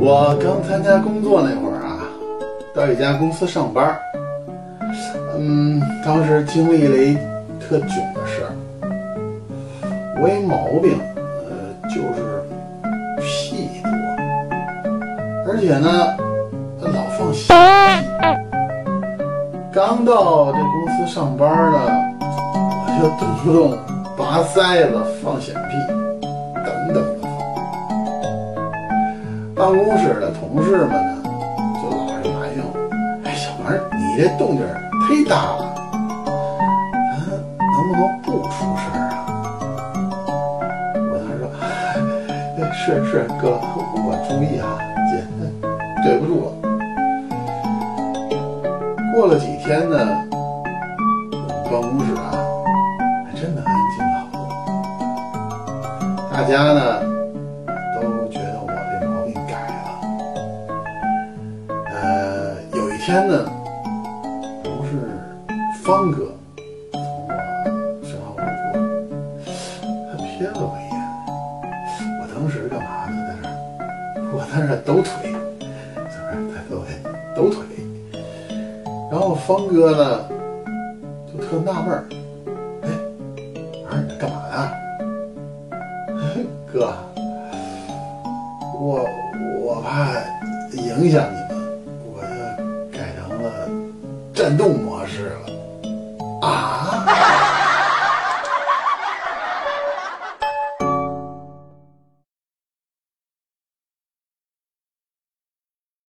我刚参加工作那会儿啊，到一家公司上班，嗯，当时经历了一特囧的事儿。我一毛病，呃，就是屁多，而且呢，老放响屁。刚到这公司上班呢，我就动不动拔塞子、放响屁，等等。办公室的同事们呢，就老是埋怨我：“哎，小王，你这动静忒大了，咱能不能不出声啊？”我当时说：“哎是是，哥，我注意啊，姐，对不住了。”过了几天呢，办公室啊，还真的安静了好多。大家呢天呢，不是方哥从我身后路过，他瞥了我一眼。我当时干嘛呢？在那，我在那抖腿，在那在各位抖腿。然后方哥呢，就特纳闷儿，哎，儿你干嘛呀？哥，我我怕影响你战斗模式了啊。